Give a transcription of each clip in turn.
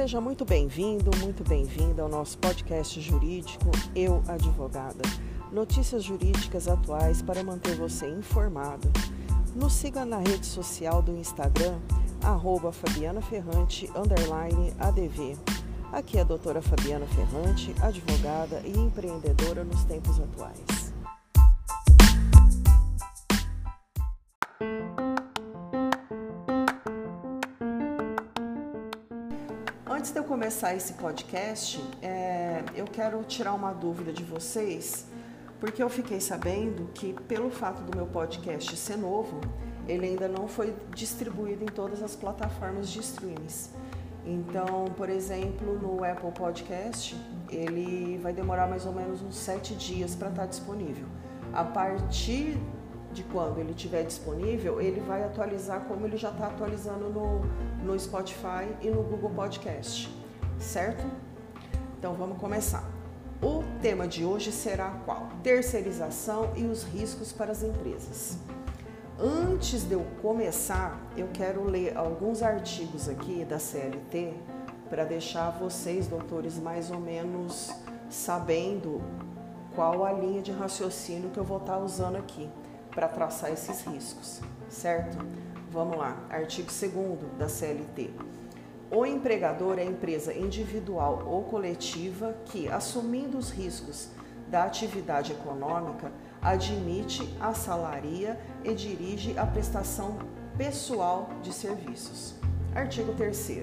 Seja muito bem-vindo, muito bem-vinda ao nosso podcast jurídico Eu Advogada. Notícias jurídicas atuais para manter você informado. Nos siga na rede social do Instagram, arroba Fabiana Ferrante, ADV. Aqui é a doutora Fabiana Ferrante, advogada e empreendedora nos tempos atuais. Começar esse podcast, é, eu quero tirar uma dúvida de vocês, porque eu fiquei sabendo que, pelo fato do meu podcast ser novo, ele ainda não foi distribuído em todas as plataformas de streams. Então, por exemplo, no Apple Podcast, ele vai demorar mais ou menos uns sete dias para estar tá disponível. A partir de quando ele estiver disponível, ele vai atualizar como ele já está atualizando no, no Spotify e no Google Podcast, certo? Então vamos começar. O tema de hoje será qual? Terceirização e os riscos para as empresas. Antes de eu começar, eu quero ler alguns artigos aqui da CLT para deixar vocês, doutores, mais ou menos sabendo qual a linha de raciocínio que eu vou estar usando aqui para traçar esses riscos, certo? Vamos lá, artigo 2 da CLT. O empregador é empresa individual ou coletiva que, assumindo os riscos da atividade econômica, admite, assalaria e dirige a prestação pessoal de serviços. Artigo 3.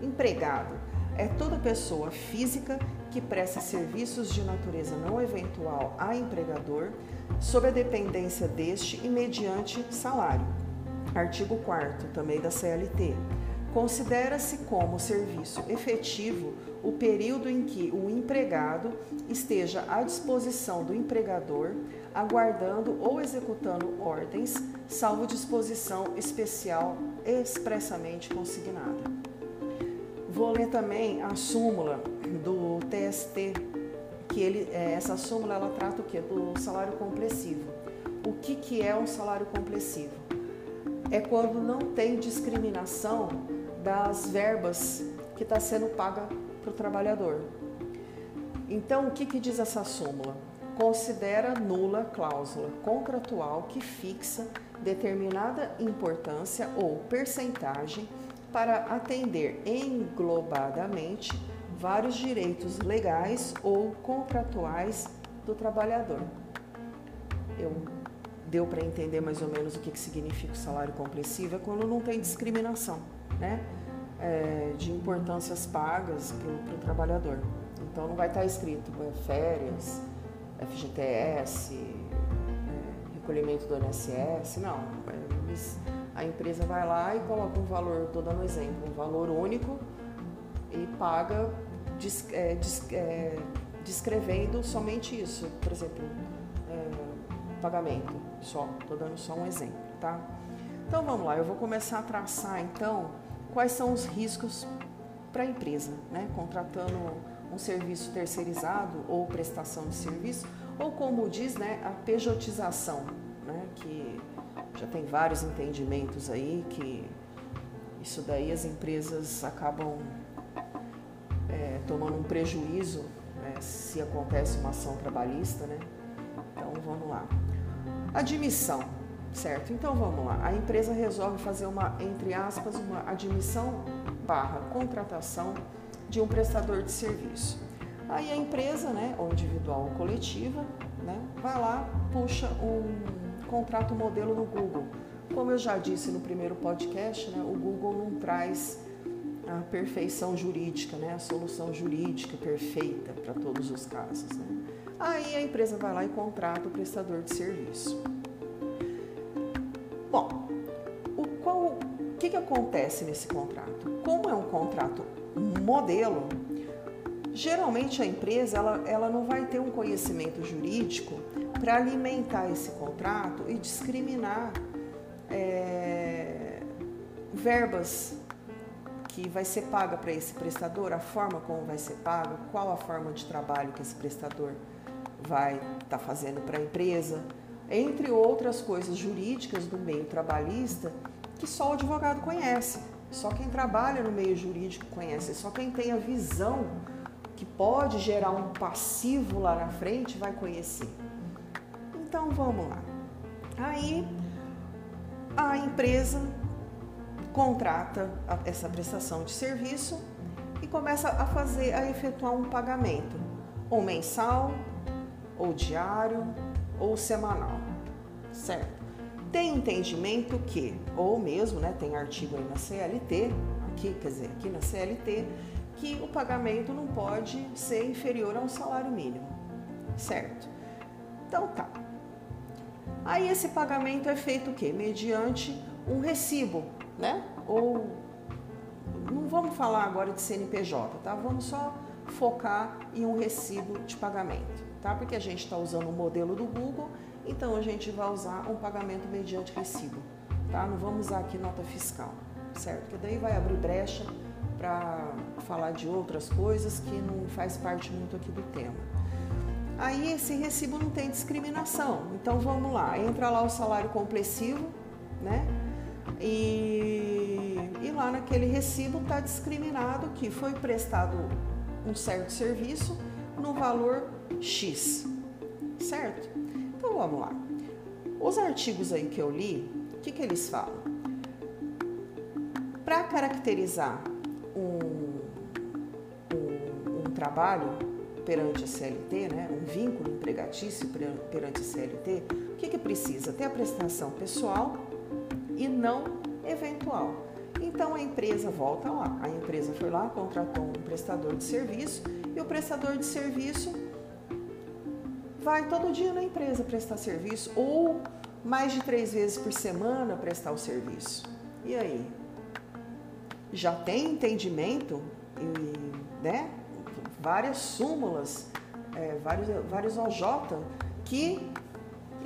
Empregado é toda pessoa física que presta serviços de natureza não eventual a empregador, sob a dependência deste e mediante salário. Artigo 4 também da CLT. Considera-se como serviço efetivo o período em que o empregado esteja à disposição do empregador, aguardando ou executando ordens, salvo disposição especial expressamente consignada. Vou ler também a súmula do TST, que ele, é, essa súmula ela trata o que? Do salário complessivo. O que, que é um salário complessivo? É quando não tem discriminação das verbas que está sendo paga para o trabalhador. Então, o que, que diz essa súmula? Considera nula cláusula contratual que fixa determinada importância ou percentagem para atender englobadamente vários direitos legais ou contratuais do trabalhador. Eu deu para entender mais ou menos o que, que significa o salário complessivo é quando não tem discriminação, né? É, de importâncias pagas para o trabalhador. Então não vai estar tá escrito é, férias, FGTS, é, recolhimento do INSS, não. Eles, a empresa vai lá e coloca um valor, estou dando um exemplo, um valor único e paga é, é, descrevendo somente isso. Por exemplo, é, pagamento, só, estou dando só um exemplo, tá? Então vamos lá, eu vou começar a traçar então quais são os riscos para a empresa, né? Contratando um serviço terceirizado ou prestação de serviço, ou como diz, né, a pejotização, né, que já tem vários entendimentos aí que isso daí as empresas acabam é, tomando um prejuízo né, se acontece uma ação trabalhista, né? Então vamos lá. Admissão, certo? Então vamos lá. A empresa resolve fazer uma, entre aspas, uma admissão barra contratação de um prestador de serviço. Aí a empresa, né, ou individual ou coletiva, né, vai lá, puxa um contrato modelo no Google. Como eu já disse no primeiro podcast, né, o Google não traz a perfeição jurídica, né, a solução jurídica perfeita para todos os casos. Né? Aí a empresa vai lá e contrata o prestador de serviço. Bom, o, qual, que, que acontece nesse contrato? Como é um contrato modelo, geralmente a empresa ela, ela não vai ter um conhecimento jurídico para alimentar esse contrato e discriminar é, verbas que vai ser paga para esse prestador, a forma como vai ser paga, qual a forma de trabalho que esse prestador vai estar tá fazendo para a empresa, entre outras coisas jurídicas do meio trabalhista que só o advogado conhece, Só quem trabalha no meio jurídico conhece, só quem tem a visão que pode gerar um passivo lá na frente vai conhecer. Então vamos lá. Aí a empresa contrata essa prestação de serviço e começa a fazer, a efetuar um pagamento, ou mensal, ou diário, ou semanal, certo? Tem entendimento que, ou mesmo, né, tem artigo aí na CLT, aqui, quer dizer, aqui na CLT, que o pagamento não pode ser inferior a um salário mínimo, certo? Então tá. Aí esse pagamento é feito o quê? Mediante um recibo, né? Ou não vamos falar agora de CNPJ, tá? Vamos só focar em um recibo de pagamento, tá? Porque a gente está usando o modelo do Google então a gente vai usar um pagamento mediante recibo, tá? Não vamos usar aqui nota fiscal, certo? Porque daí vai abrir brecha para falar de outras coisas que não faz parte muito aqui do tema. Aí esse recibo não tem discriminação. Então vamos lá, entra lá o salário complessivo, né? E, e lá naquele recibo está discriminado que foi prestado um certo serviço no valor X, certo? Então vamos lá. Os artigos aí que eu li, o que, que eles falam? Para caracterizar um, um, um, trabalho perante a CLT, né, um vínculo empregatício perante a CLT, o que, que precisa? Ter a prestação pessoal e não eventual. Então a empresa volta lá, a empresa foi lá, contratou um prestador de serviço e o prestador de serviço vai todo dia na empresa prestar serviço ou mais de três vezes por semana prestar o serviço. E aí? Já tem entendimento e né, várias súmulas, é, vários, vários OJ que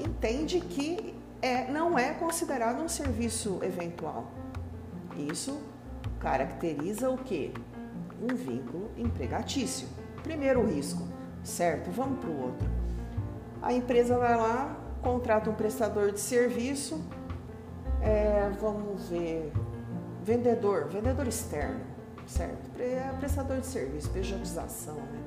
entende que é, não é considerado um serviço eventual. Isso caracteriza o que? Um vínculo empregatício. Primeiro risco, certo? Vamos para o outro. A empresa vai lá, contrata um prestador de serviço, é, vamos ver, vendedor, vendedor externo, certo? É prestador de serviço, pejotização, né?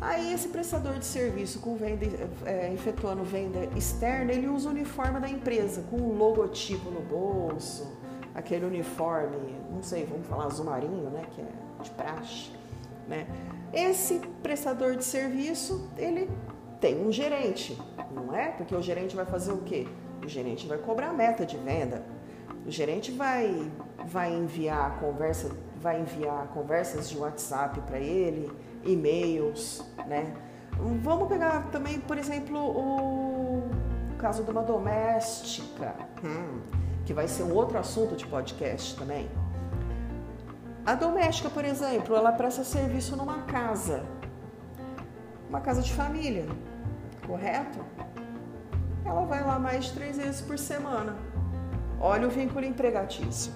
Aí esse prestador de serviço com venda, é, efetuando venda externa, ele usa o uniforme da empresa, com o logotipo no bolso, aquele uniforme, não sei, vamos falar azul marinho, né, que é de praxe, né? Esse prestador de serviço, ele tem um gerente, não é? Porque o gerente vai fazer o quê? O gerente vai cobrar a meta de venda. O gerente vai, vai enviar conversa, vai enviar conversas de WhatsApp para ele, e-mails, né? Vamos pegar também, por exemplo, o caso de uma doméstica, hum, que vai ser um outro assunto de podcast também. A doméstica, por exemplo, ela presta serviço numa casa, uma casa de família correto? Ela vai lá mais três vezes por semana. Olha o vínculo empregatício.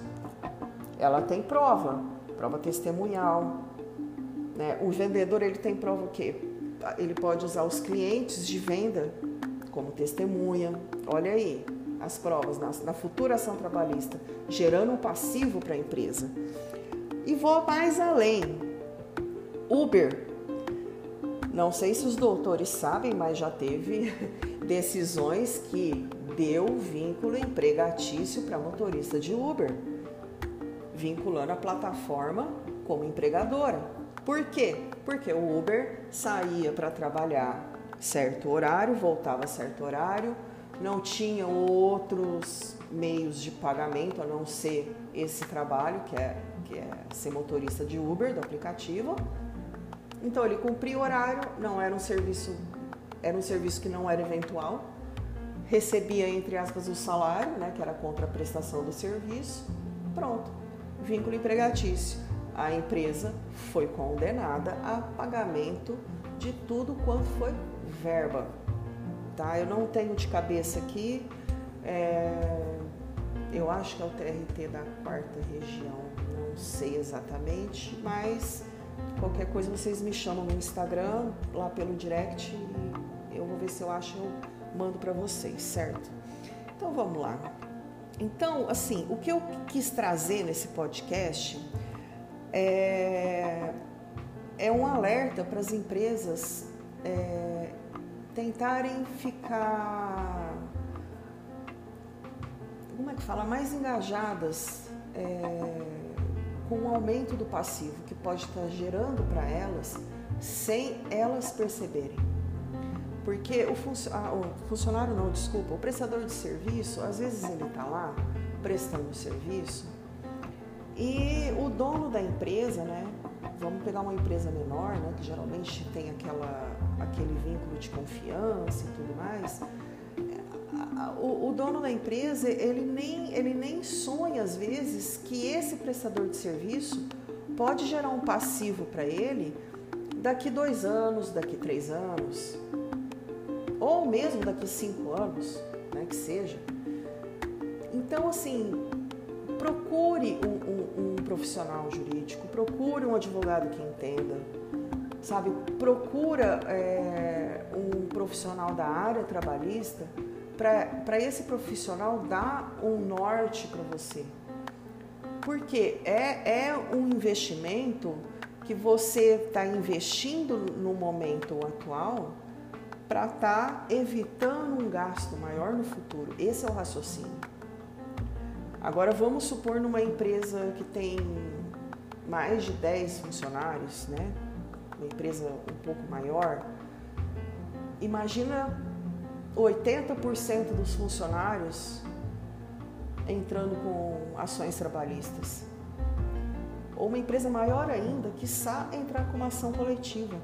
Ela tem prova, prova testemunhal. Né? O vendedor ele tem prova o quê? Ele pode usar os clientes de venda como testemunha. Olha aí as provas na, na futura ação trabalhista, gerando um passivo para a empresa. E vou mais além. Uber não sei se os doutores sabem, mas já teve decisões que deu vínculo empregatício para motorista de Uber, vinculando a plataforma como empregadora. Por quê? Porque o Uber saía para trabalhar certo horário, voltava certo horário, não tinha outros meios de pagamento a não ser esse trabalho, que é, que é ser motorista de Uber, do aplicativo então ele cumpria o horário, não era um serviço, era um serviço que não era eventual, recebia entre aspas o salário, né, que era a contraprestação do serviço. Pronto, vínculo empregatício. A empresa foi condenada a pagamento de tudo quanto foi verba. Tá? Eu não tenho de cabeça aqui, é, eu acho que é o TRT da quarta região, não sei exatamente, mas Qualquer coisa vocês me chamam no Instagram, lá pelo direct, e eu vou ver se eu acho, eu mando para vocês, certo? Então vamos lá. Então, assim, o que eu quis trazer nesse podcast é, é um alerta para as empresas é, tentarem ficar, como é que fala, mais engajadas é, com o aumento do passivo que pode estar gerando para elas sem elas perceberem. Porque o, ah, o, funcionário, não, desculpa, o prestador de serviço, às vezes ele está lá prestando serviço e o dono da empresa, né? Vamos pegar uma empresa menor, né? Que geralmente tem aquela, aquele vínculo de confiança e tudo mais. O, o dono da empresa, ele nem, ele nem sonha às vezes que esse prestador de serviço pode gerar um passivo para ele daqui dois anos, daqui três anos, ou mesmo daqui cinco anos, né, que seja. Então, assim, procure um, um, um profissional jurídico, procure um advogado que entenda, sabe? Procura é, um profissional da área trabalhista para esse profissional dar um norte para você. Porque é, é um investimento que você está investindo no momento atual para estar tá evitando um gasto maior no futuro. Esse é o raciocínio. Agora vamos supor numa empresa que tem mais de 10 funcionários, né? Uma empresa um pouco maior. Imagina 80% dos funcionários entrando com ações trabalhistas. Ou uma empresa maior ainda, que sabe entrar com uma ação coletiva,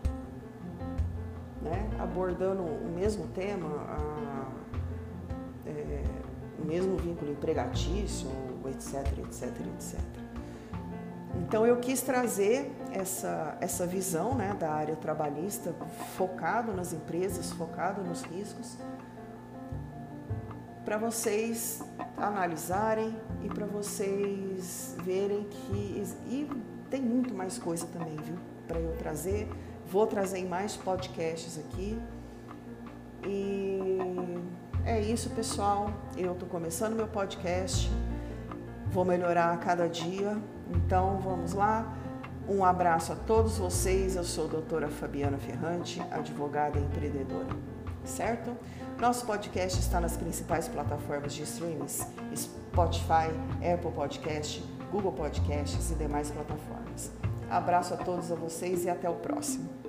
né? abordando o mesmo tema, a, é, o mesmo vínculo empregatício, etc, etc, etc. Então eu quis trazer essa, essa visão né, da área trabalhista focado nas empresas, focado nos riscos, para vocês analisarem e para vocês verem que e tem muito mais coisa também, viu, para eu trazer. Vou trazer em mais podcasts aqui. E é isso, pessoal. Eu estou começando meu podcast. Vou melhorar a cada dia. Então, vamos lá. Um abraço a todos vocês. Eu sou a doutora Fabiana Ferrante, advogada e empreendedora. Certo? Nosso podcast está nas principais plataformas de streams: Spotify, Apple Podcast, Google Podcasts e demais plataformas. Abraço a todos a vocês e até o próximo.